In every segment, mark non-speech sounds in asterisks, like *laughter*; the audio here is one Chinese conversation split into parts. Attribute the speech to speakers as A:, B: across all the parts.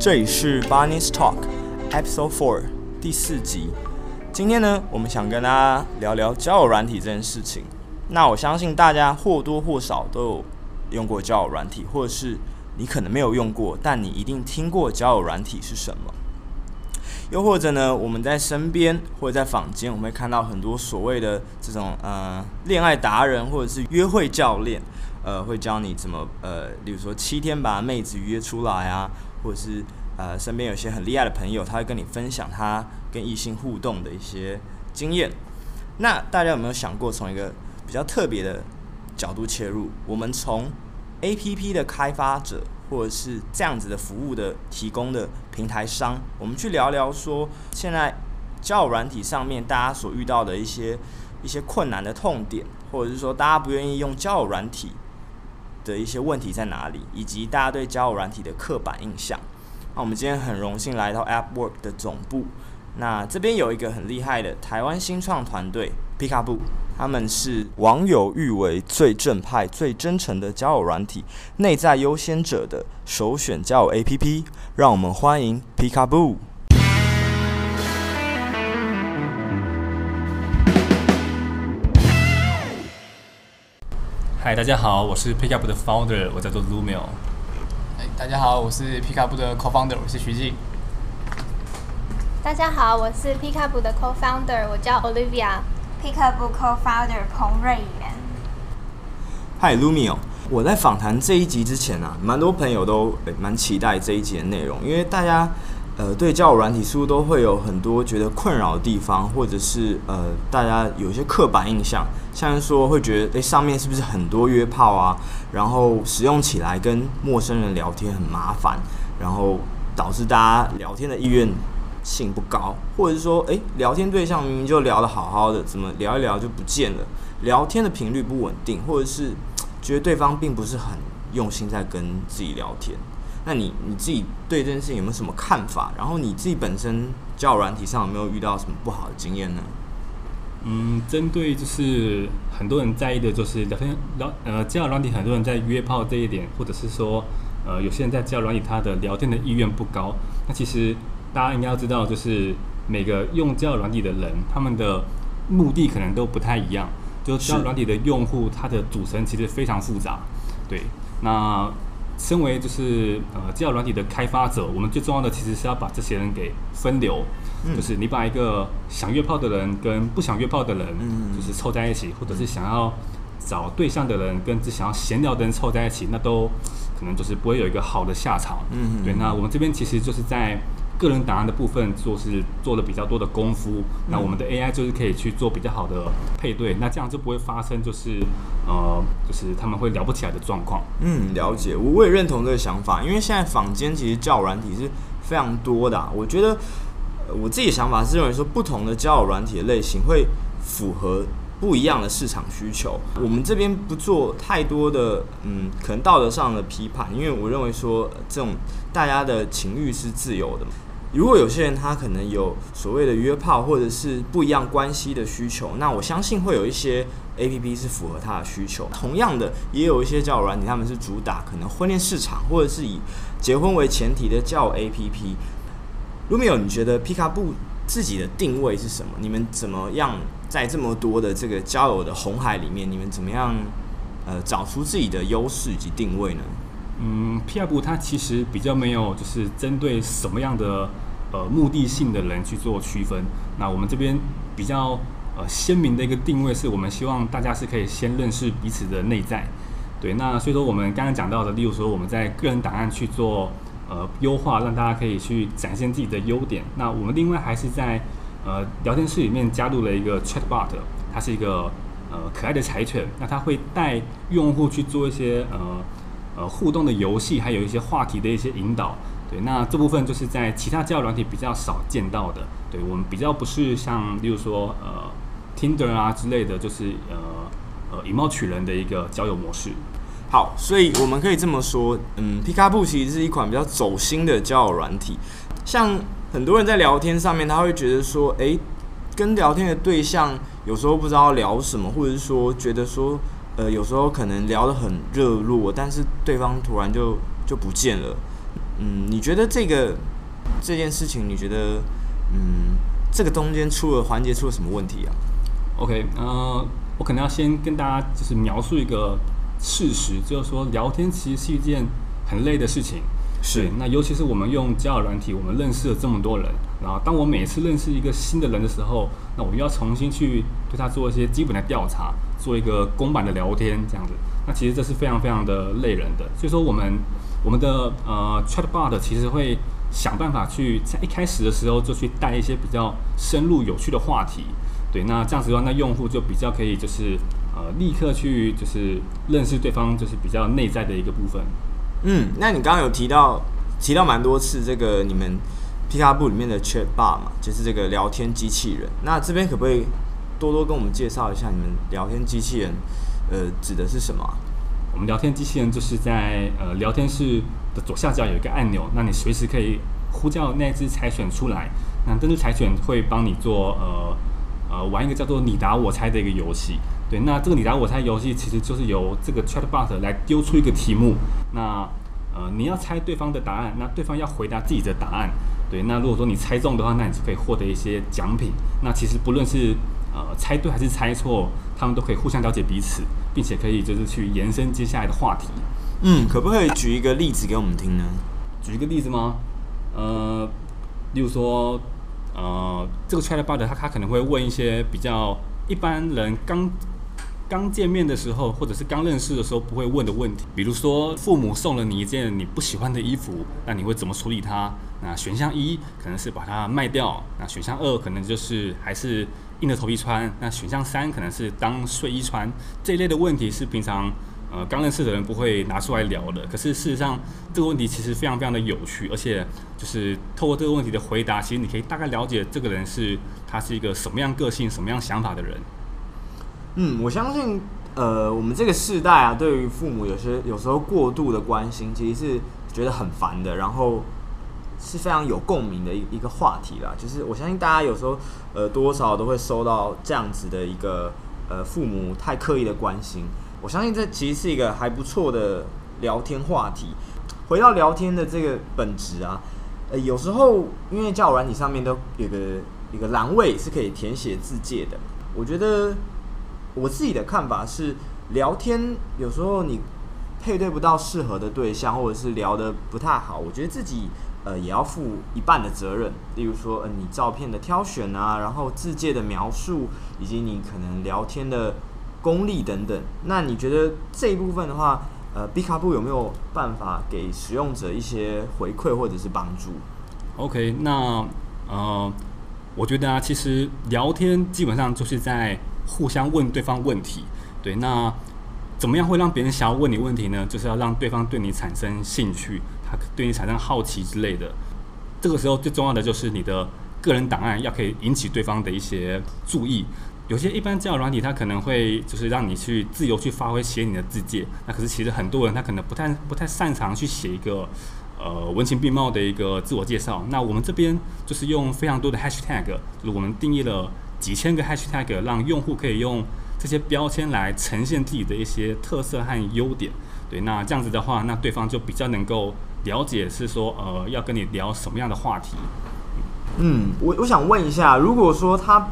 A: 这里是 Barney's Talk Episode Four 第四集。今天呢，我们想跟大家聊聊交友软体这件事情。那我相信大家或多或少都有用过交友软体，或者是你可能没有用过，但你一定听过交友软体是什么。又或者呢，我们在身边或者在坊间，我们会看到很多所谓的这种呃恋爱达人，或者是约会教练，呃，会教你怎么呃，例如说七天把妹子约出来啊。或者是呃，身边有些很厉害的朋友，他会跟你分享他跟异性互动的一些经验。那大家有没有想过，从一个比较特别的角度切入？我们从 APP 的开发者，或者是这样子的服务的提供的平台商，我们去聊聊说，现在交友软体上面大家所遇到的一些一些困难的痛点，或者是说大家不愿意用交友软体。的一些问题在哪里，以及大家对交友软体的刻板印象。那我们今天很荣幸来到 AppWork 的总部，那这边有一个很厉害的台湾新创团队 Peekaboo，他们是网友誉为最正派、最真诚的交友软体内在优先者的首选交友 APP。让我们欢迎 Peekaboo。
B: 嗨，大家好，我是 Peekaboo 的 founder，我叫做 Lumio。
C: 哎，大家好，我是 Peekaboo 的 co-founder，我是徐静。
D: 大家好，我是 Peekaboo 的 co-founder，我叫 Olivia。
E: Peekaboo co-founder 彭瑞元。
A: 嗨，Lumio，我在访谈这一集之前啊，蛮多朋友都蛮期待这一集的内容，因为大家。呃，对交友软体似乎都会有很多觉得困扰的地方，或者是呃，大家有一些刻板印象，像是说会觉得，诶，上面是不是很多约炮啊？然后使用起来跟陌生人聊天很麻烦，然后导致大家聊天的意愿性不高，或者是说，诶，聊天对象明明就聊得好好的，怎么聊一聊就不见了？聊天的频率不稳定，或者是觉得对方并不是很用心在跟自己聊天。那你你自己对这件事情有没有什么看法？然后你自己本身交友软体上有没有遇到什么不好的经验呢？
B: 嗯，针对就是很多人在意的就是聊天聊呃交友软体，很多人在约炮这一点，或者是说呃有些人在交友软体他的聊天的意愿不高。那其实大家应该要知道，就是每个用交友软体的人，他们的目的可能都不太一样。就交友软体的用户，他的组成其实非常复杂。对，那。身为就是呃交友软体的开发者，我们最重要的其实是要把这些人给分流，嗯、就是你把一个想约炮的人跟不想约炮的人，就是凑在一起，嗯、或者是想要找对象的人跟只想要闲聊的人凑在一起，那都可能就是不会有一个好的下场。嗯，对。那我们这边其实就是在。个人档案的部分做是做了比较多的功夫，那我们的 AI 就是可以去做比较好的配对，那这样就不会发生就是呃就是他们会聊不起来的状况。
A: 嗯，了解，我我也认同这个想法，因为现在坊间其实交友软体是非常多的啊，我觉得我自己的想法是认为说不同的交友软体的类型会符合不一样的市场需求。我们这边不做太多的嗯可能道德上的批判，因为我认为说这种大家的情欲是自由的嘛。如果有些人他可能有所谓的约炮或者是不一样关系的需求，那我相信会有一些 APP 是符合他的需求。同样的，也有一些交友软体，他们是主打可能婚恋市场或者是以结婚为前提的交友 APP。Lumio，你觉得皮卡布自己的定位是什么？你们怎么样在这么多的这个交友的红海里面，你们怎么样呃找出自己的优势以及定位呢？
B: 嗯，Peekaboo 它其实比较没有，就是针对什么样的呃目的性的人去做区分。那我们这边比较呃鲜明的一个定位，是我们希望大家是可以先认识彼此的内在。对，那所以说我们刚刚讲到的，例如说我们在个人档案去做呃优化，让大家可以去展现自己的优点。那我们另外还是在呃聊天室里面加入了一个 Chatbot，它是一个呃可爱的柴犬，那它会带用户去做一些呃。呃，互动的游戏，还有一些话题的一些引导，对，那这部分就是在其他交友软体比较少见到的，对，我们比较不是像，例如说呃，Tinder 啊之类的，就是呃呃以貌取人的一个交友模式。
A: 好，所以我们可以这么说，嗯，Peekaboo 其实是一款比较走心的交友软体。像很多人在聊天上面，他会觉得说，诶，跟聊天的对象有时候不知道聊什么，或者是说觉得说。呃，有时候可能聊得很热络，但是对方突然就就不见了。嗯，你觉得这个这件事情，你觉得嗯，这个中间出了环节出了什么问题啊
B: ？OK，呃，我可能要先跟大家就是描述一个事实，就是说聊天其实是一件很累的事情。是，那尤其是我们用交友软体，我们认识了这么多人，然后当我每次认识一个新的人的时候，那我又要重新去对他做一些基本的调查，做一个公版的聊天这样子，那其实这是非常非常的累人的。所以说，我们我们的呃 Chatbot 其实会想办法去在一开始的时候就去带一些比较深入有趣的话题，对，那这样子的话，那用户就比较可以就是呃立刻去就是认识对方，就是比较内在的一个部分。
A: 嗯，那你刚刚有提到提到蛮多次这个你们 Pikabu 里面的 Chatbot 嘛，就是这个聊天机器人。那这边可不可以多多跟我们介绍一下你们聊天机器人，呃，指的是什么？
B: 我们聊天机器人就是在呃聊天室的左下角有一个按钮，那你随时可以呼叫那只柴犬出来，那这只柴犬会帮你做呃呃玩一个叫做你答我猜的一个游戏。对，那这个你答我猜游戏其实就是由这个 Chatbot 来丢出一个题目，那呃你要猜对方的答案，那对方要回答自己的答案。对，那如果说你猜中的话，那你就可以获得一些奖品。那其实不论是呃猜对还是猜错，他们都可以互相了解彼此，并且可以就是去延伸接下来的话题。
A: 嗯，可不可以举一个例子给我们听呢？
B: 举一个例子吗？呃，例如说呃这个 Chatbot 他他可能会问一些比较一般人刚刚见面的时候，或者是刚认识的时候，不会问的问题，比如说父母送了你一件你不喜欢的衣服，那你会怎么处理它？那选项一可能是把它卖掉，那选项二可能就是还是硬着头皮穿，那选项三可能是当睡衣穿。这一类的问题是平常呃刚认识的人不会拿出来聊的。可是事实上，这个问题其实非常非常的有趣，而且就是透过这个问题的回答，其实你可以大概了解这个人是他是一个什么样个性、什么样想法的人。
A: 嗯，我相信，呃，我们这个世代啊，对于父母有些有时候过度的关心，其实是觉得很烦的，然后是非常有共鸣的一一个话题啦。就是我相信大家有时候，呃，多少都会收到这样子的一个，呃，父母太刻意的关心。我相信这其实是一个还不错的聊天话题。回到聊天的这个本质啊，呃，有时候因为交友软体上面都有个一个栏位是可以填写自介的，我觉得。我自己的看法是，聊天有时候你配对不到适合的对象，或者是聊得不太好，我觉得自己呃也要负一半的责任。例如说，呃，你照片的挑选啊，然后字介的描述，以及你可能聊天的功力等等。那你觉得这一部分的话，呃，Pikabu 有没有办法给使用者一些回馈或者是帮助
B: ？OK，那呃，我觉得啊，其实聊天基本上就是在。互相问对方问题，对，那怎么样会让别人想要问你问题呢？就是要让对方对你产生兴趣，他对你产生好奇之类的。这个时候最重要的就是你的个人档案要可以引起对方的一些注意。有些一般交友软体，它可能会就是让你去自由去发挥写你的自介，那可是其实很多人他可能不太不太擅长去写一个呃文情并茂的一个自我介绍。那我们这边就是用非常多的 hashtag，就是我们定义了。几千个 hashtag 让用户可以用这些标签来呈现自己的一些特色和优点。对，那这样子的话，那对方就比较能够了解是说，呃，要跟你聊什么样的话题。
A: 嗯，我我想问一下，如果说他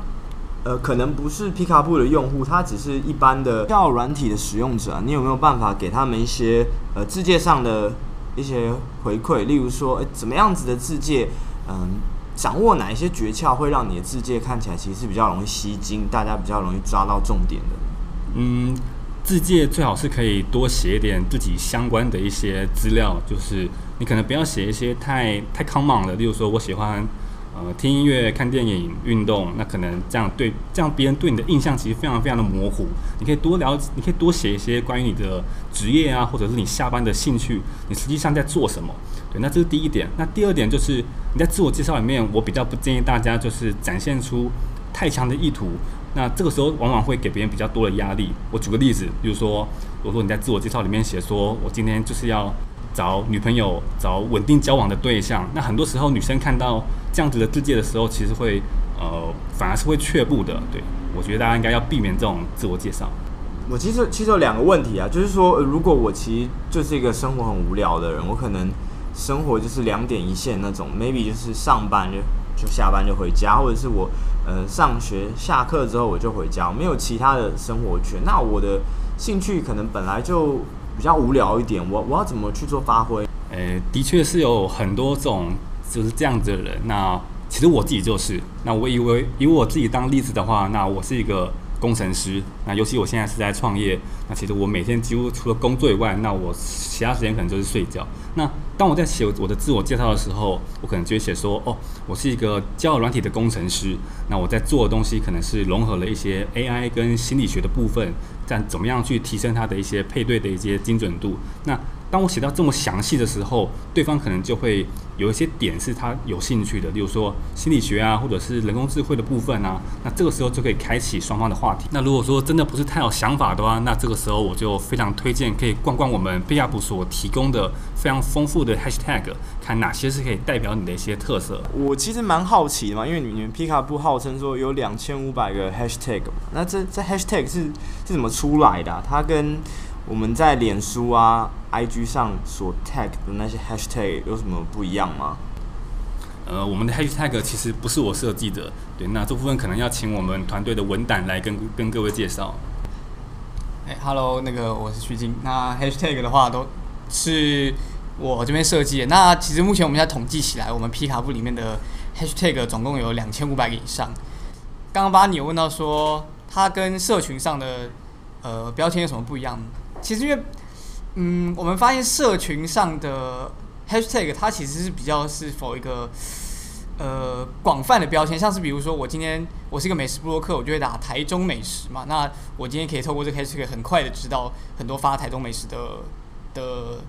A: 呃可能不是 Pikabu 的用户，他只是一般的交友软体的使用者，你有没有办法给他们一些呃字界上的一些回馈？例如说，诶，怎么样子的字界，嗯？掌握哪一些诀窍会让你的字界看起来其实是比较容易吸睛，大家比较容易抓到重点的？
B: 嗯，自介最好是可以多写一点自己相关的一些资料，就是你可能不要写一些太太 common 的，例如说我喜欢呃听音乐、看电影、运动，那可能这样对这样别人对你的印象其实非常非常的模糊。你可以多聊，你可以多写一些关于你的职业啊，或者是你下班的兴趣，你实际上在做什么。对，那这是第一点。那第二点就是你在自我介绍里面，我比较不建议大家就是展现出太强的意图。那这个时候往往会给别人比较多的压力。我举个例子，比如说，如果说你在自我介绍里面写说，我今天就是要找女朋友，找稳定交往的对象。那很多时候女生看到这样子的自介的时候，其实会呃反而是会却步的。对，我觉得大家应该要避免这种自我介绍。
A: 我其实其实有两个问题啊，就是说，如果我其实就是一个生活很无聊的人，我可能。生活就是两点一线那种，maybe 就是上班就就下班就回家，或者是我呃上学下课之后我就回家，没有其他的生活圈。那我的兴趣可能本来就比较无聊一点，我我要怎么去做发挥？
B: 呃，的确是有很多种就是这样子的人。那其实我自己就是，那我以为以我自己当例子的话，那我是一个。工程师，那尤其我现在是在创业，那其实我每天几乎除了工作以外，那我其他时间可能就是睡觉。那当我在写我的自我介绍的时候，我可能就会写说，哦，我是一个交友软体的工程师。那我在做的东西可能是融合了一些 AI 跟心理学的部分，这样怎么样去提升它的一些配对的一些精准度。那当我写到这么详细的时候，对方可能就会有一些点是他有兴趣的，例如说心理学啊，或者是人工智慧的部分啊。那这个时候就可以开启双方的话题。那如果说真的不是太有想法的话，那这个时候我就非常推荐可以逛逛我们 Pickup 所提供的非常丰富的 Hashtag，看哪些是可以代表你的一些特色。
A: 我其实蛮好奇的嘛，因为你们皮卡布号称说有两千五百个 Hashtag，那这这 Hashtag 是是怎么出来的啊？它跟我们在脸书啊、IG 上所 tag 的那些 hashtag 有什么不一样吗？
B: 呃，我们的 hashtag 其实不是我设计的，对，那这部分可能要请我们团队的文胆来跟跟各位介绍。
C: 哎、hey，Hello，那个我是徐晶。那 hashtag 的话都是我这边设计的。那其实目前我们在统计起来，我们皮卡布里面的 hashtag 总共有两千五百个以上。刚刚巴你有问到说，它跟社群上的呃标签有什么不一样？其实因为，嗯，我们发现社群上的 hashtag 它其实是比较是否一个呃广泛的标签，像是比如说我今天我是一个美食部落客，我就会打台中美食嘛。那我今天可以透过这个 hashtag 很快的知道很多发台中美食的的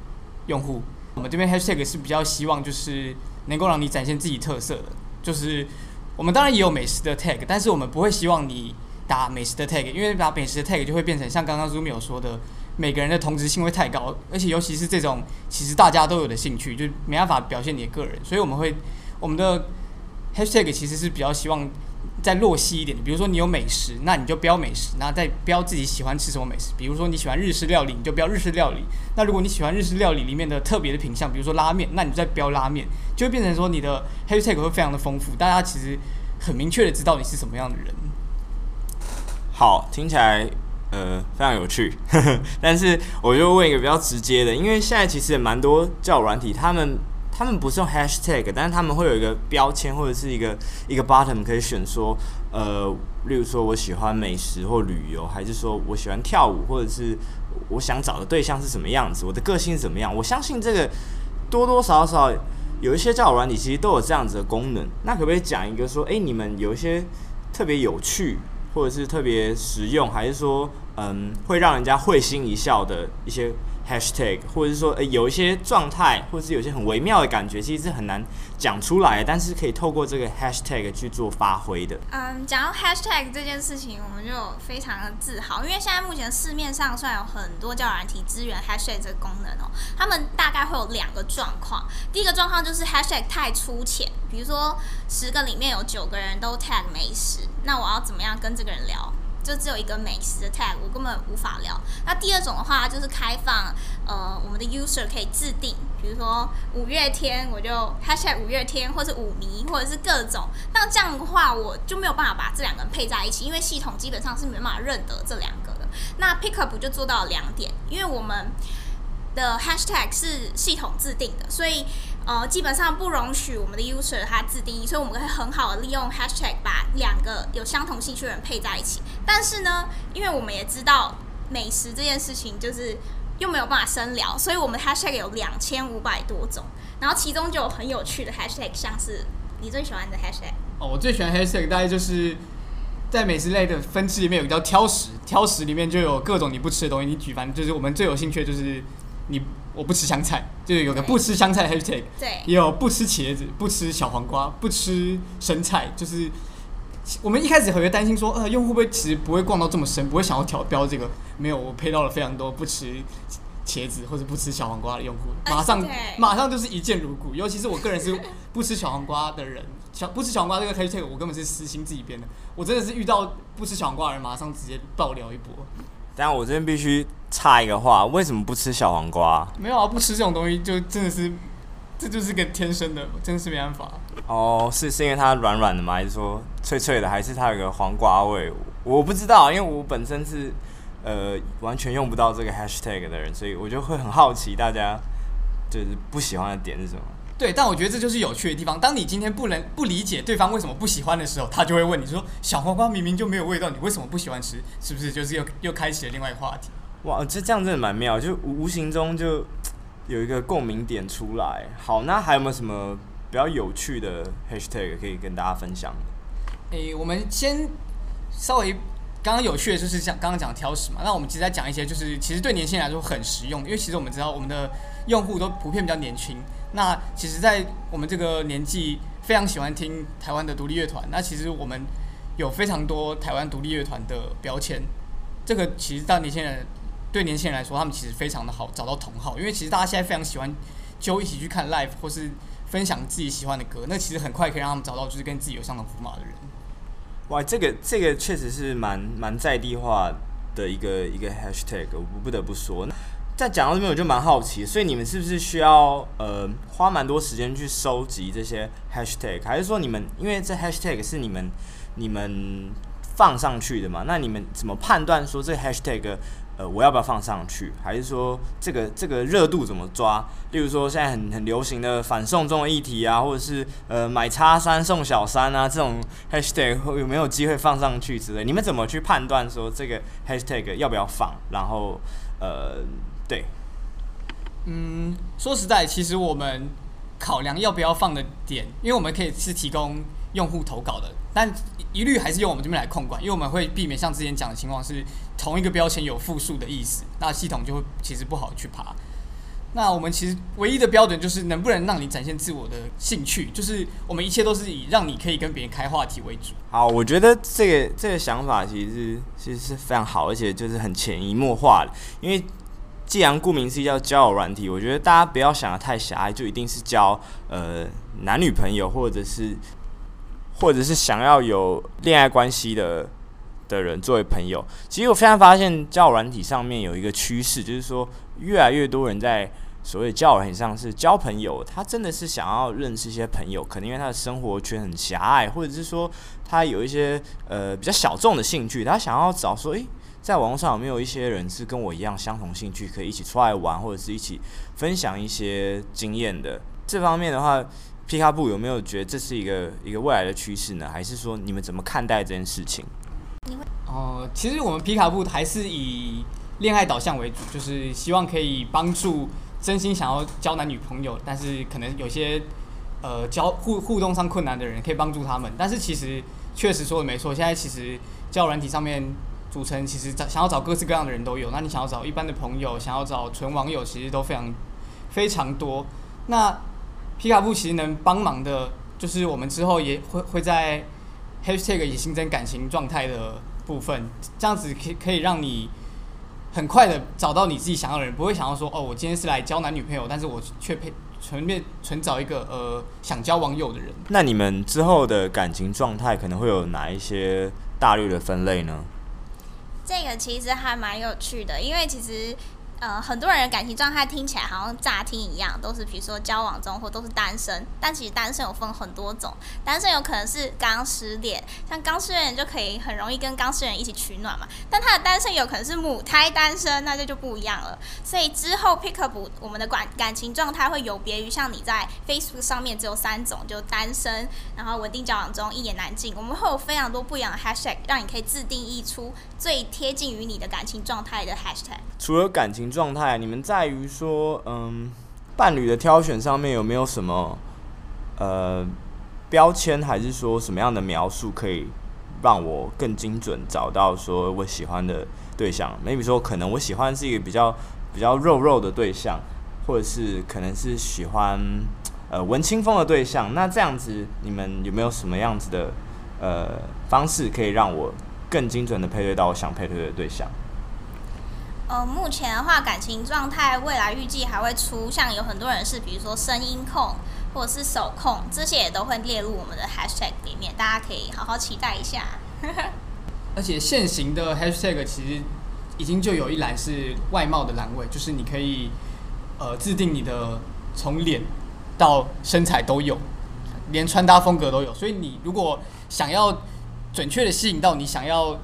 C: 用户。我们这边 hashtag 是比较希望就是能够让你展现自己特色的，就是我们当然也有美食的 tag，但是我们不会希望你打美食的 tag，因为打美食的 tag 就会变成像刚刚 Zoomi 有说的。每个人的同质性会太高，而且尤其是这种其实大家都有的兴趣，就没办法表现你的个人。所以我们会我们的 hashtag 其实是比较希望再落细一点的。比如说你有美食，那你就标美食，那再标自己喜欢吃什么美食。比如说你喜欢日式料理，你就标日式料理。那如果你喜欢日式料理里面的特别的品项，比如说拉面，那你就再标拉面，就会变成说你的 hashtag 会非常的丰富，大家其实很明确的知道你是什么样的人。
A: 好，听起来。呃，非常有趣，*laughs* 但是我就问一个比较直接的，因为现在其实也蛮多交友软体，他们他们不是用 hashtag，但是他们会有一个标签或者是一个一个 button 可以选说，呃，例如说我喜欢美食或旅游，还是说我喜欢跳舞，或者是我想找的对象是什么样子，我的个性是怎么样？我相信这个多多少少有一些交友软体其实都有这样子的功能。那可不可以讲一个说，诶、欸，你们有一些特别有趣？或者是特别实用，还是说，嗯，会让人家会心一笑的一些 hashtag，或者是说，诶、有一些状态，或者是有些很微妙的感觉，其实是很难讲出来，但是可以透过这个 hashtag 去做发挥的。
E: 嗯，讲到 hashtag 这件事情，我们就非常的自豪，因为现在目前市面上虽然有很多交友软体支援 hashtag 这个功能哦，他们大概会有两个状况。第一个状况就是 hashtag 太粗浅，比如说十个里面有九个人都 tag 美食，那我要怎么样跟这个人聊？就只有一个美食的 tag，我根本无法聊。那第二种的话，就是开放，呃，我们的 user 可以自定，比如说五月天，我就 hashtag 五月天，或是五迷，或者是各种。那这样的话，我就没有办法把这两个人配在一起，因为系统基本上是没办法认得这两个的。那 Pickup 就做到两点，因为我们的 hashtag 是系统自定的，所以。呃，基本上不容许我们的 user 他自定义，所以我们可以很好的利用 hashtag 把两个有相同兴趣的人配在一起。但是呢，因为我们也知道美食这件事情就是又没有办法深聊，所以我们 hashtag 有两千五百多种，然后其中就有很有趣的 hashtag，像是你最喜欢的 hashtag。
C: 哦，我最喜欢 hashtag 大概就是在美食类的分支里面有个叫挑食，挑食里面就有各种你不吃的东西，你举凡就是我们最有兴趣的就是你。我不吃香菜，就有个不吃香菜的 hashtag，
E: 对，
C: 也有不吃茄子、不吃小黄瓜、不吃生菜。就是我们一开始会担心说，呃，用户会不会其实不会逛到这么深，不会想要调标这个？没有，我配到了非常多不吃茄子或者不吃小黄瓜的用户，马上马上就是一见如故。尤其是我个人是 *laughs* 不吃小黄瓜的人，小不吃小黄瓜这个 hashtag 我根本是私心自己编的。我真的是遇到不吃小黄瓜的人，马上直接爆料一波。
A: 但我这边必须插一个话，为什么不吃小黄瓜？
C: 没有啊，不吃这种东西就真的是这就是个天生的，真的是没办法。
A: 哦，是是因为它软软的吗？还是说脆脆的？还是它有个黄瓜味？我不知道，因为我本身是呃完全用不到这个 hashtag 的人，所以我就会很好奇大家就是不喜欢的点是什么。
C: 对，但我觉得这就是有趣的地方。当你今天不能不理解对方为什么不喜欢的时候，他就会问你说：“小黄瓜明明就没有味道，你为什么不喜欢吃？是不是？”就是又又开启了另外一个话题。
A: 哇，这这样真的蛮妙，就无形中就有一个共鸣点出来。好，那还有没有什么比较有趣的 hashtag 可以跟大家分享？
C: 诶，我们先稍微刚刚有趣的就是讲刚刚讲挑食嘛，那我们其实在讲一些就是其实对年轻人来说很实用，因为其实我们知道我们的用户都普遍比较年轻。那其实，在我们这个年纪，非常喜欢听台湾的独立乐团。那其实我们有非常多台湾独立乐团的标签。这个其实到年轻人，对年轻人来说，他们其实非常的好找到同好，因为其实大家现在非常喜欢揪一起去看 live，或是分享自己喜欢的歌。那其实很快可以让他们找到就是跟自己有相同符码的人。
A: 哇，这个这个确实是蛮蛮在地化的一个一个 hashtag，我不得不说。在讲到这边，我就蛮好奇，所以你们是不是需要呃花蛮多时间去收集这些 hashtag，还是说你们因为这 hashtag 是你们你们放上去的嘛？那你们怎么判断说这 hashtag 呃我要不要放上去？还是说这个这个热度怎么抓？例如说现在很很流行的反送中议题啊，或者是呃买叉三送小三啊这种 hashtag 有没有机会放上去之类？你们怎么去判断说这个 hashtag 要不要放？然后呃。对，
C: 嗯，说实在，其实我们考量要不要放的点，因为我们可以是提供用户投稿的，但一律还是用我们这边来控管，因为我们会避免像之前讲的情况是同一个标签有复数的意思，那系统就会其实不好去爬。那我们其实唯一的标准就是能不能让你展现自我的兴趣，就是我们一切都是以让你可以跟别人开话题为主。
A: 好，我觉得这个这个想法其实是其实是非常好，而且就是很潜移默化的，因为。既然顾名思义叫交友软体，我觉得大家不要想得太狭隘，就一定是交呃男女朋友，或者是或者是想要有恋爱关系的的人作为朋友。其实我非常发现交友软体上面有一个趋势，就是说越来越多人在所谓交友软体上是交朋友，他真的是想要认识一些朋友，可能因为他的生活圈很狭隘，或者是说他有一些呃比较小众的兴趣，他想要找说诶。在网络上有没有一些人是跟我一样相同兴趣，可以一起出来玩，或者是一起分享一些经验的？这方面的话，皮卡布有没有觉得这是一个一个未来的趋势呢？还是说你们怎么看待这件事情？
C: 哦、其实我们皮卡布还是以恋爱导向为主，就是希望可以帮助真心想要交男女朋友，但是可能有些呃交互互动上困难的人，可以帮助他们。但是其实确实说的没错，现在其实交软体上面。组成其实找想要找各式各样的人都有，那你想要找一般的朋友，想要找纯网友，其实都非常非常多。那皮卡布其实能帮忙的，就是我们之后也会会在 hashtag 也新增感情状态的部分，这样子可以可以让你很快的找到你自己想要的人，不会想要说哦，我今天是来交男女朋友，但是我却配纯面纯找一个呃想交网友的人。
A: 那你们之后的感情状态可能会有哪一些大略的分类呢？
E: 这个其实还蛮有趣的，因为其实。呃，很多人的感情状态听起来好像乍听一样，都是比如说交往中或都是单身，但其实单身有分很多种，单身有可能是刚失恋，像刚失恋就可以很容易跟刚失恋一起取暖嘛，但他的单身有可能是母胎单身，那这就不一样了。所以之后 pick up 我们的感感情状态会有别于像你在 Facebook 上面只有三种，就单身，然后稳定交往中，一言难尽，我们会有非常多不一样的 hashtag，让你可以自定义出最贴近于你的感情状态的 hashtag。
A: 除了感情。状态，你们在于说，嗯，伴侣的挑选上面有没有什么呃标签，还是说什么样的描述可以让我更精准找到说我喜欢的对象？maybe 说可能我喜欢是一个比较比较肉肉的对象，或者是可能是喜欢呃文青风的对象。那这样子，你们有没有什么样子的呃方式可以让我更精准的配对到我想配对的对象？
E: 呃，目前的话，感情状态未来预计还会出，像有很多人是，比如说声音控或者是手控，这些也都会列入我们的 hashtag 里面，大家可以好好期待一下。*laughs*
C: 而且现行的 hashtag 其实已经就有一栏是外貌的栏位，就是你可以呃制定你的从脸到身材都有，连穿搭风格都有。所以你如果想要准确的吸引到你想要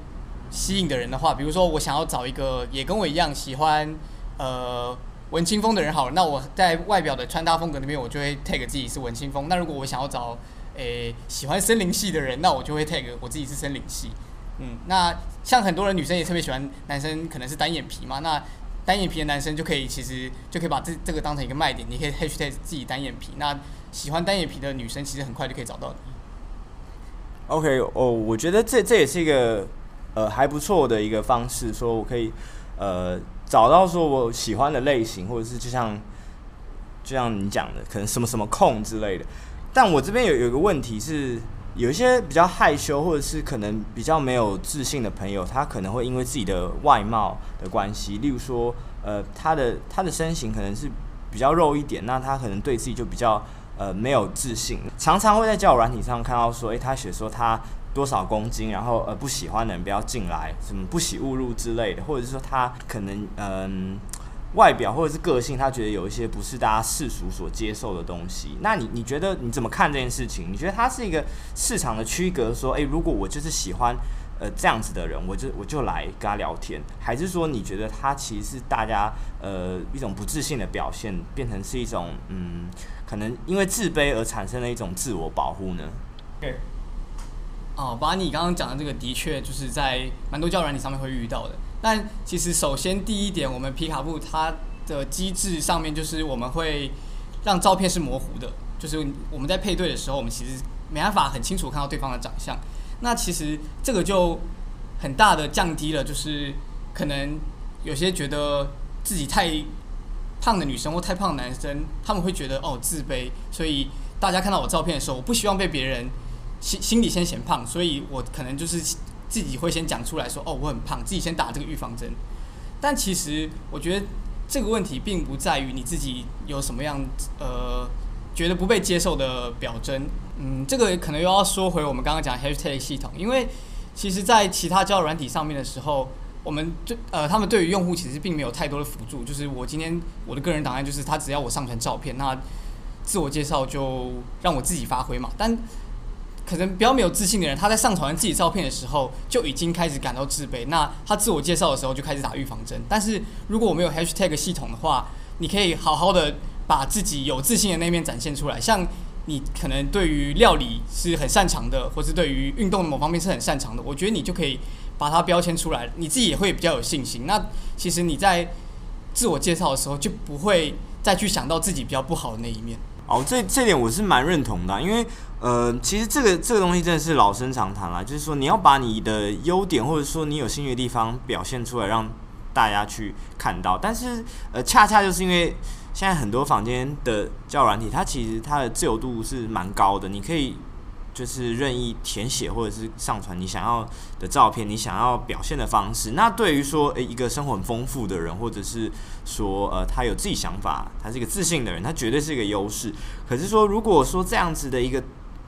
C: 吸引的人的话，比如说我想要找一个也跟我一样喜欢呃文青风的人好了，那我在外表的穿搭风格那边我就会 tag 自己是文青风。那如果我想要找诶、喜欢森林系的人，那我就会 tag 我自己是森林系。嗯，那像很多人女生也特别喜欢男生可能是单眼皮嘛，那单眼皮的男生就可以其实就可以把这这个当成一个卖点，你可以 *laughs* hashtag 自己单眼皮。那喜欢单眼皮的女生其实很快就可以找到你。
A: OK，哦，我觉得这这也是一个呃还不错的一个方式，说我可以呃找到说我喜欢的类型，或者是就像就像你讲的，可能什么什么控之类的。但我这边有有一个问题是。有一些比较害羞，或者是可能比较没有自信的朋友，他可能会因为自己的外貌的关系，例如说，呃，他的他的身形可能是比较肉一点，那他可能对自己就比较呃没有自信，常常会在交友软体上看到说，诶、他写说他多少公斤，然后呃不喜欢的人不要进来，什么不喜勿入之类的，或者是说他可能嗯。外表或者是个性，他觉得有一些不是大家世俗所接受的东西。那你你觉得你怎么看这件事情？你觉得它是一个市场的区隔，说，诶、如果我就是喜欢呃这样子的人，我就我就来跟他聊天，还是说你觉得他其实是大家呃一种不自信的表现，变成是一种嗯可能因为自卑而产生的一种自我保护呢？
C: 对。哦，把你刚刚讲的这个，的确就是在蛮多交友软体上面会遇到的。但其实，首先第一点，我们皮卡布它的机制上面就是我们会让照片是模糊的，就是我们在配对的时候，我们其实没办法很清楚看到对方的长相。那其实这个就很大的降低了，就是可能有些觉得自己太胖的女生或太胖的男生，他们会觉得哦自卑，所以大家看到我照片的时候，我不希望被别人心心里先嫌胖，所以我可能就是。自己会先讲出来说：“哦，我很胖。”自己先打这个预防针。但其实我觉得这个问题并不在于你自己有什么样呃觉得不被接受的表征。嗯，这个可能又要说回我们刚刚讲的 hashtag 系统，因为其实，在其他交友软体上面的时候，我们就呃他们对于用户其实并没有太多的辅助。就是我今天我的个人档案就是他只要我上传照片，那自我介绍就让我自己发挥嘛。但可能比较没有自信的人，他在上传自己照片的时候就已经开始感到自卑。那他自我介绍的时候就开始打预防针。但是如果我们有 hashtag 系统的话，你可以好好的把自己有自信的那面展现出来。像你可能对于料理是很擅长的，或是对于运动某方面是很擅长的，我觉得你就可以把它标签出来，你自己也会比较有信心。那其实你在自我介绍的时候就不会再去想到自己比较不好的那一面。
A: 哦，这这点我是蛮认同的，因为呃，其实这个这个东西真的是老生常谈啦，就是说你要把你的优点或者说你有兴趣的地方表现出来，让大家去看到。但是呃，恰恰就是因为现在很多房间的较软体，它其实它的自由度是蛮高的，你可以。就是任意填写或者是上传你想要的照片，你想要表现的方式。那对于说，诶，一个生活很丰富的人，或者是说，呃，他有自己想法，他是一个自信的人，他绝对是一个优势。可是说，如果说这样子的一个。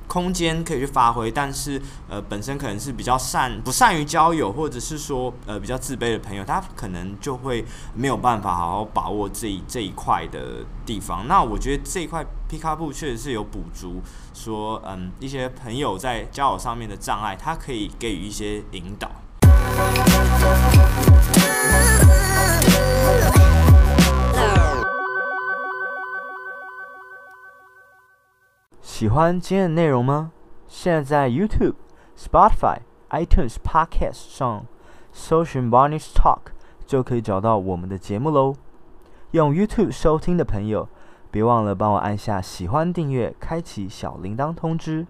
A: 空间可以去发挥，但是呃，本身可能是比较善不善于交友，或者是说呃比较自卑的朋友，他可能就会没有办法好好把握这一这一块的地方。那我觉得这一块皮卡布确实是有补足，说嗯一些朋友在交友上面的障碍，他可以给予一些引导。喜欢今天的内容吗？现在在 YouTube、Spotify、iTunes Podcast 上搜寻 Barney's Talk 就可以找到我们的节目喽。用 YouTube 收听的朋友，别忘了帮我按下喜欢、订阅、开启小铃铛通知。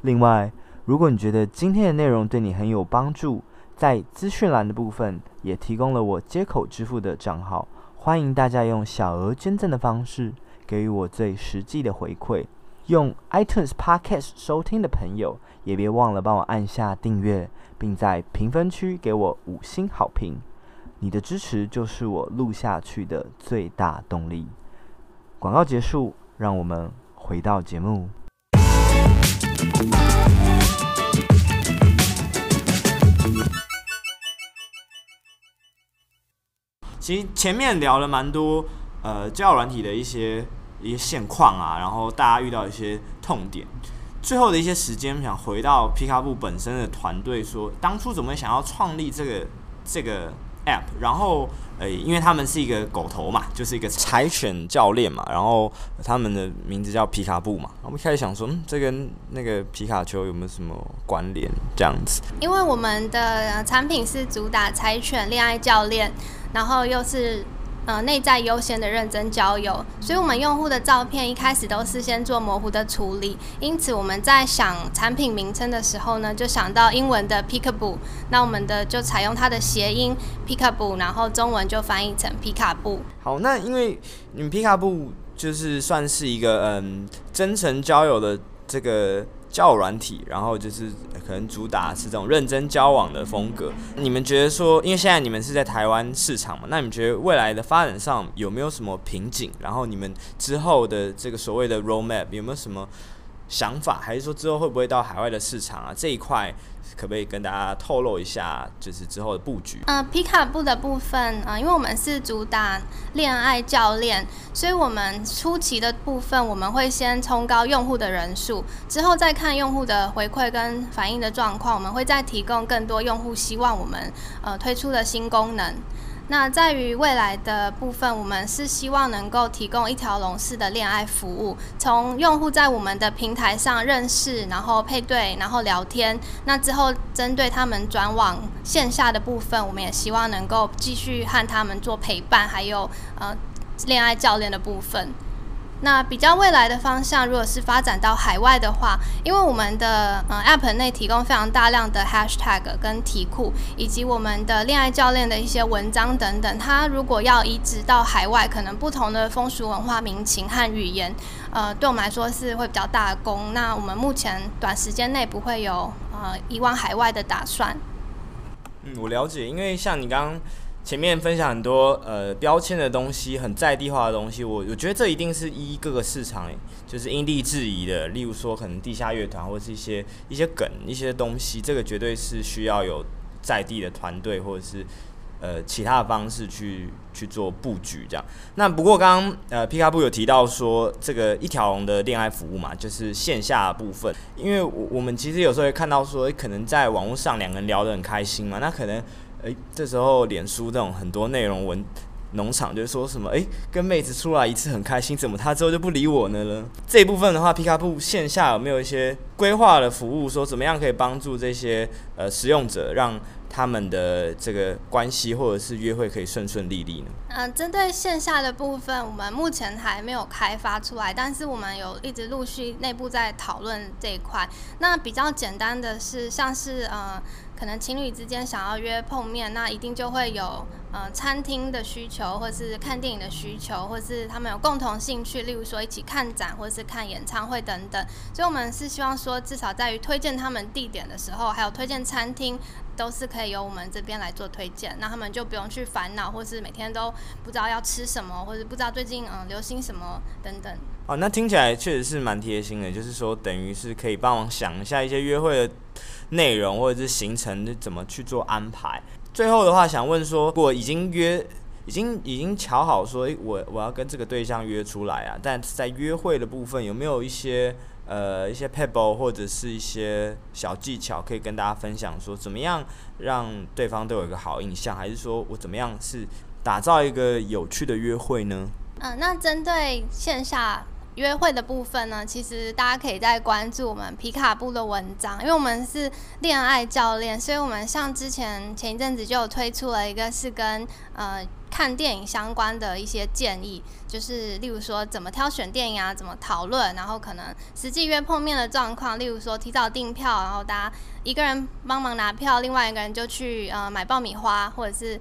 A: 另外，如果你觉得今天的内容对你很有帮助，在资讯栏的部分也提供了我接口支付的账号，欢迎大家用小额捐赠的方式给予我最实际的回馈。用 iTunes Podcast 收听的朋友，也别忘了帮我按下订阅，并在评分区给我五星好评。你的支持就是我录下去的最大动力。广告结束，让我们回到节目。其实前面聊了蛮多，呃，教软体的一些。一些现况啊，然后大家遇到一些痛点。最后的一些时间，想回到皮卡布本身的团队，说当初怎么想要创立这个这个 app，然后呃，因为他们是一个狗头嘛，就是一个柴犬教练嘛，然后他们的名字叫皮卡布嘛，我们开始想说，嗯，这跟那个皮卡丘有没有什么关联？这样子，
D: 因为我们的产品是主打柴犬恋爱教练，然后又是。呃，内在优先的认真交友，所以我们用户的照片一开始都是先做模糊的处理。因此，我们在想产品名称的时候呢，就想到英文的 Peekaboo，那我们的就采用它的谐音 Peekaboo，然后中文就翻译成皮卡布。
A: 好，那因为你们皮卡布就是算是一个嗯真诚交友的这个。交友软体，然后就是可能主打是这种认真交往的风格。你们觉得说，因为现在你们是在台湾市场嘛，那你们觉得未来的发展上有没有什么瓶颈？然后你们之后的这个所谓的 roadmap 有没有什么想法？还是说之后会不会到海外的市场啊？这一块？可不可以跟大家透露一下，就是之后的布局？
D: 呃，皮卡布的部分，呃，因为我们是主打恋爱教练，所以我们初期的部分，我们会先冲高用户的人数，之后再看用户的回馈跟反应的状况，我们会再提供更多用户希望我们呃推出的新功能。那在于未来的部分，我们是希望能够提供一条龙式的恋爱服务，从用户在我们的平台上认识，然后配对，然后聊天。那之后针对他们转往线下的部分，我们也希望能够继续和他们做陪伴，还有呃恋爱教练的部分。那比较未来的方向，如果是发展到海外的话，因为我们的呃 App 内提供非常大量的 Hashtag 跟题库，以及我们的恋爱教练的一些文章等等，它如果要移植到海外，可能不同的风俗文化民情和语言，呃，对我们来说是会比较大的功。那我们目前短时间内不会有呃移往海外的打算。
A: 嗯，我了解，因为像你刚刚。前面分享很多呃标签的东西，很在地化的东西，我我觉得这一定是依各个市场，就是因地制宜的。例如说，可能地下乐团或者是一些一些梗、一些东西，这个绝对是需要有在地的团队或者是呃其他的方式去去做布局这样。那不过刚刚呃皮卡布有提到说，这个一条龙的恋爱服务嘛，就是线下部分，因为我我们其实有时候会看到说，可能在网络上两个人聊得很开心嘛，那可能。诶，这时候脸书这种很多内容文农场就说什么？诶，跟妹子出来一次很开心，怎么她之后就不理我呢？呢这一部分的话，皮卡布线下有没有一些规划的服务？说怎么样可以帮助这些呃使用者，让他们的这个关系或者是约会可以顺顺利利呢？
D: 嗯、针对线下的部分，我们目前还没有开发出来，但是我们有一直陆续内部在讨论这一块。那比较简单的是，像是呃。可能情侣之间想要约碰面，那一定就会有呃餐厅的需求，或是看电影的需求，或是他们有共同兴趣，例如说一起看展或是看演唱会等等。所以，我们是希望说，至少在于推荐他们地点的时候，还有推荐餐厅，都是可以由我们这边来做推荐，那他们就不用去烦恼，或是每天都不知道要吃什么，或者不知道最近嗯流行什么等等。
A: 哦，那听起来确实是蛮贴心的，就是说等于是可以帮忙想一下一些约会的。内容或者是行程怎么去做安排？最后的话，想问说，如果已经约，已经已经瞧好说，我我要跟这个对象约出来啊，但在约会的部分有没有一些呃一些 pebble 或者是一些小技巧可以跟大家分享？说怎么样让对方都有一个好印象，还是说我怎么样是打造一个有趣的约会呢？
D: 嗯，那针对线下。约会的部分呢，其实大家可以再关注我们皮卡布的文章，因为我们是恋爱教练，所以我们像之前前一阵子就有推出了一个是跟呃看电影相关的一些建议，就是例如说怎么挑选电影啊，怎么讨论，然后可能实际约碰面的状况，例如说提早订票，然后大家一个人帮忙拿票，另外一个人就去呃买爆米花，或者是。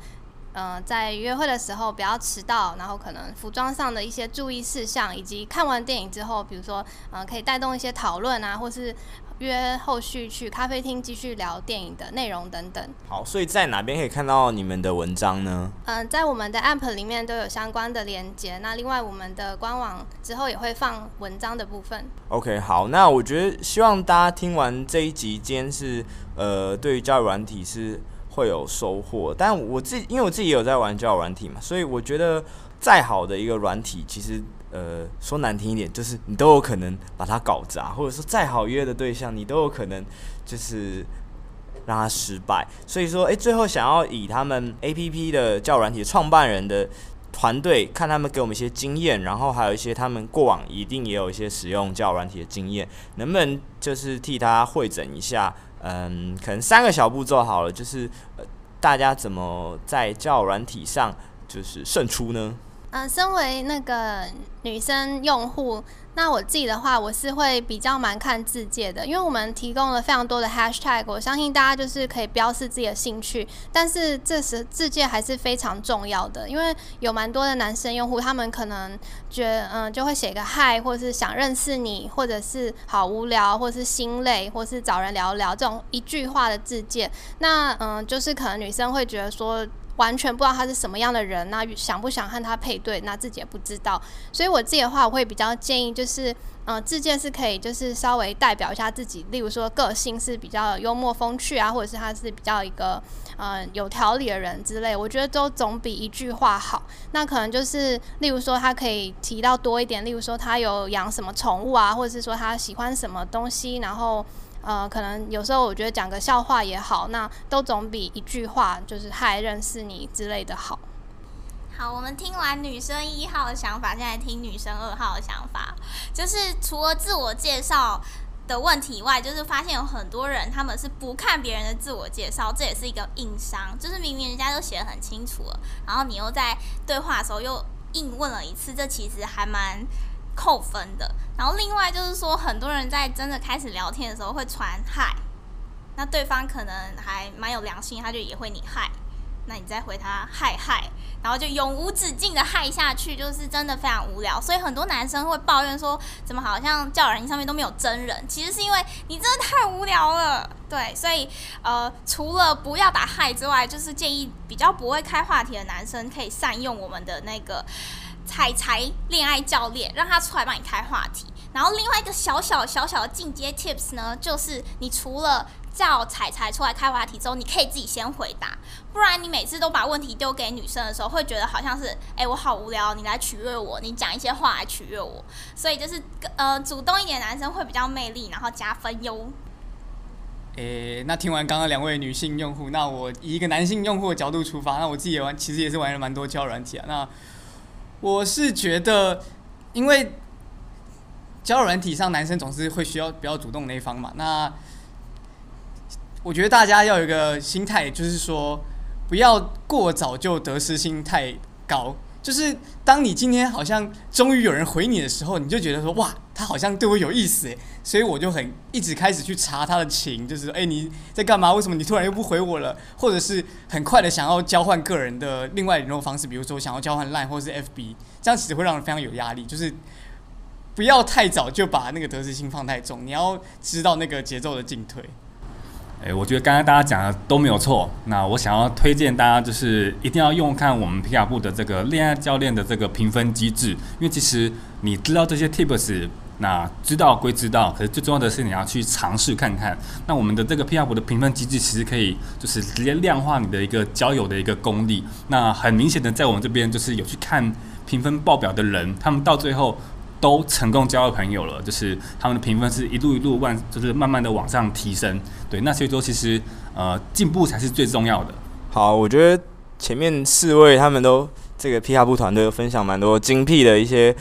D: 呃，在约会的时候不要迟到，然后可能服装上的一些注意事项，以及看完电影之后，比如说，呃，可以带动一些讨论啊，或是约后续去咖啡厅继续聊电影的内容等等。
A: 好，所以在哪边可以看到你们的文章呢？
D: 嗯、呃，在我们的 App 里面都有相关的连接。那另外，我们的官网之后也会放文章的部分。
A: OK，好，那我觉得希望大家听完这一集，今天是呃，对于教育软体是。会有收获，但我自己因为我自己也有在玩交友软体嘛，所以我觉得再好的一个软体，其实呃，说难听一点，就是你都有可能把它搞砸，或者说再好约的对象，你都有可能就是让他失败。所以说，诶，最后想要以他们 APP 的教软体创办人的团队，看他们给我们一些经验，然后还有一些他们过往一定也有一些使用教软体的经验，能不能就是替他会诊一下？嗯，可能三个小步骤好了，就是呃，大家怎么在较软体上就是胜出呢？
D: 嗯、身为那个女生用户，那我自己的话，我是会比较蛮看自介的，因为我们提供了非常多的 hashtag，我相信大家就是可以标示自己的兴趣，但是这时自介还是非常重要的，因为有蛮多的男生用户，他们可能觉得嗯就会写个 hi，或是想认识你，或者是好无聊，或是心累，或是找人聊聊这种一句话的自介，那嗯就是可能女生会觉得说。完全不知道他是什么样的人，那想不想和他配对，那自己也不知道。所以我自己的话，我会比较建议，就是，嗯、自荐是可以，就是稍微代表一下自己，例如说个性是比较幽默风趣啊，或者是他是比较一个，呃，有条理的人之类。我觉得都总比一句话好。那可能就是，例如说他可以提到多一点，例如说他有养什么宠物啊，或者是说他喜欢什么东西，然后。呃，可能有时候我觉得讲个笑话也好，那都总比一句话就是“嗨，认识你”之类的好。
E: 好，我们听完女生一号的想法，现在听女生二号的想法。就是除了自我介绍的问题以外，就是发现有很多人他们是不看别人的自我介绍，这也是一个硬伤。就是明明人家都写得很清楚了，然后你又在对话的时候又硬问了一次，这其实还蛮。扣分的，然后另外就是说，很多人在真的开始聊天的时候会传嗨，那对方可能还蛮有良心，他就也会你嗨，那你再回他嗨嗨，然后就永无止境的嗨下去，就是真的非常无聊。所以很多男生会抱怨说，怎么好像叫人上面都没有真人？其实是因为你真的太无聊了。对，所以呃，除了不要打嗨之外，就是建议比较不会开话题的男生可以善用我们的那个。彩彩恋爱教练，让他出来帮你开话题。然后另外一个小小小小的进阶 tips 呢，就是你除了叫彩彩出来开话题之后，你可以自己先回答，不然你每次都把问题丢给女生的时候，会觉得好像是，哎、我好无聊，你来取悦我，你讲一些话来取悦我。所以就是呃，主动一点男生会比较魅力，然后加分
C: 哟。诶、那听完刚刚两位女性用户，那我以一个男性用户的角度出发，那我自己也玩，其实也是玩了蛮多交软体啊，那。我是觉得，因为交友软体上男生总是会需要比较主动那一方嘛。那我觉得大家要有一个心态，就是说不要过早就得失心太高。就是当你今天好像终于有人回你的时候，你就觉得说哇，他好像对我有意思诶，所以我就很一直开始去查他的情，就是诶，你在干嘛？为什么你突然又不回我了？或者是很快的想要交换个人的另外联络方式，比如说想要交换 Line 或是 FB，这样其实会让人非常有压力。就是不要太早就把那个得失心放太重，你要知道那个节奏的进退。
B: 诶，我觉得刚才大家讲的都没有错。那我想要推荐大家，就是一定要用看我们皮卡布的这个恋爱教练的这个评分机制。因为其实你知道这些 tips，那知道归知道，可是最重要的是你要去尝试看看。那我们的这个皮卡布的评分机制，其实可以就是直接量化你的一个交友的一个功力。那很明显的，在我们这边就是有去看评分报表的人，他们到最后。都成功交到朋友了，就是他们的评分是一路一路往，就是慢慢的往上提升。对，那所以说其实呃进步才是最重要的。
A: 好，我觉得前面四位他们都这个 P 卡布团队分享蛮多精辟的一些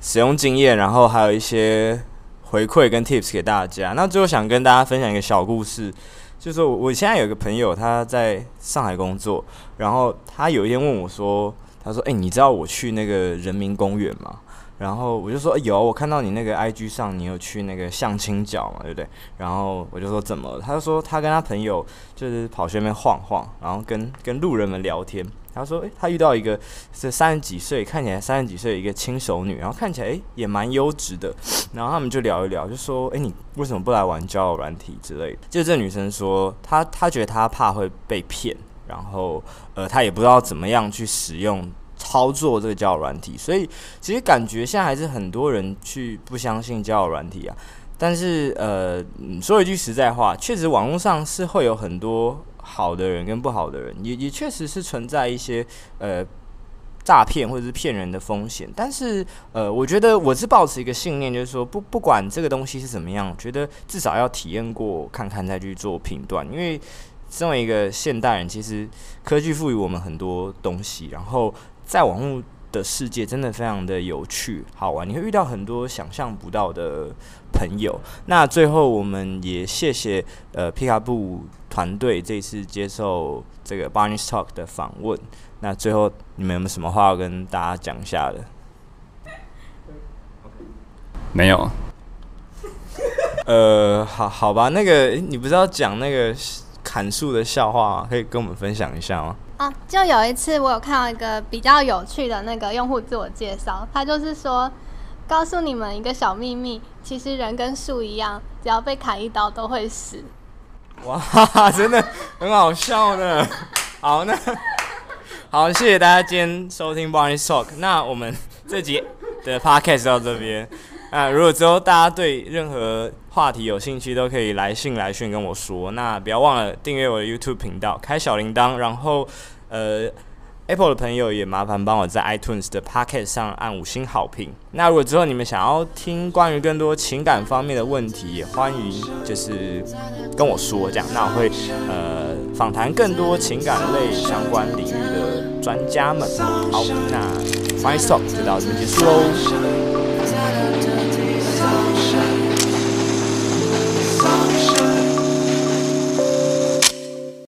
A: 使用经验，然后还有一些回馈跟 tips 给大家。那最后想跟大家分享一个小故事，就是我我现在有个朋友他在上海工作，然后他有一天问我说，他说：“哎、你知道我去那个人民公园吗？”然后我就说有，我看到你那个 IG 上，你有去那个相亲角嘛，对不对？然后我就说怎么了？他就说他跟他朋友就是跑去那边晃晃，然后跟跟路人们聊天。他说诶，他遇到一个是三十几岁，看起来三十几岁的一个轻熟女，然后看起来诶也蛮优质的。然后他们就聊一聊，就说诶，你为什么不来玩交友软体之类的？就这女生说，她她觉得她怕会被骗，然后呃她也不知道怎么样去使用。操作这个交友软体，所以其实感觉现在还是很多人去不相信交友软体啊。但是呃，说一句实在话，确实网络上是会有很多好的人跟不好的人，也也确实是存在一些呃诈骗或者是骗人的风险。但是呃，我觉得我是抱持一个信念，就是说不不管这个东西是怎么样，觉得至少要体验过看看再去做评断，因为身为一个现代人，其实科技赋予我们很多东西，然后在网络的世界真的非常的有趣好玩，你会遇到很多想象不到的朋友。那最后我们也谢谢呃皮卡布团队这次接受这个 Barney's Talk 的访问。那最后你们有没有什么话要跟大家讲一下的？
B: 没有。
A: 呃，好好吧，那个你不是要讲那个砍树的笑话吗？可以跟我们分享一下
D: 吗？就有一次我有看到一个比较有趣的那个用户自我介绍，他就是说，告诉你们一个小秘密，其实人跟树一样，只要被砍一刀都会死。
A: 哇，真的很好笑呢。好，那好，谢谢大家今天收听 Barney's Talk。那我们这集的 Podcast 到这边。那如果之后大家对任何话题有兴趣，都可以来信来讯跟我说。那不要忘了订阅我的 YouTube 频道，开小铃铛。然后，呃，Apple 的朋友也麻烦帮我在 iTunes 的 Pocket 上按五星好评。那如果之后你们想要听关于更多情感方面的问题，也欢迎就是跟我说这样。那我会呃访谈更多情感类相关领域的专家们。好，那 Barney's Talk 就到这边结束喽。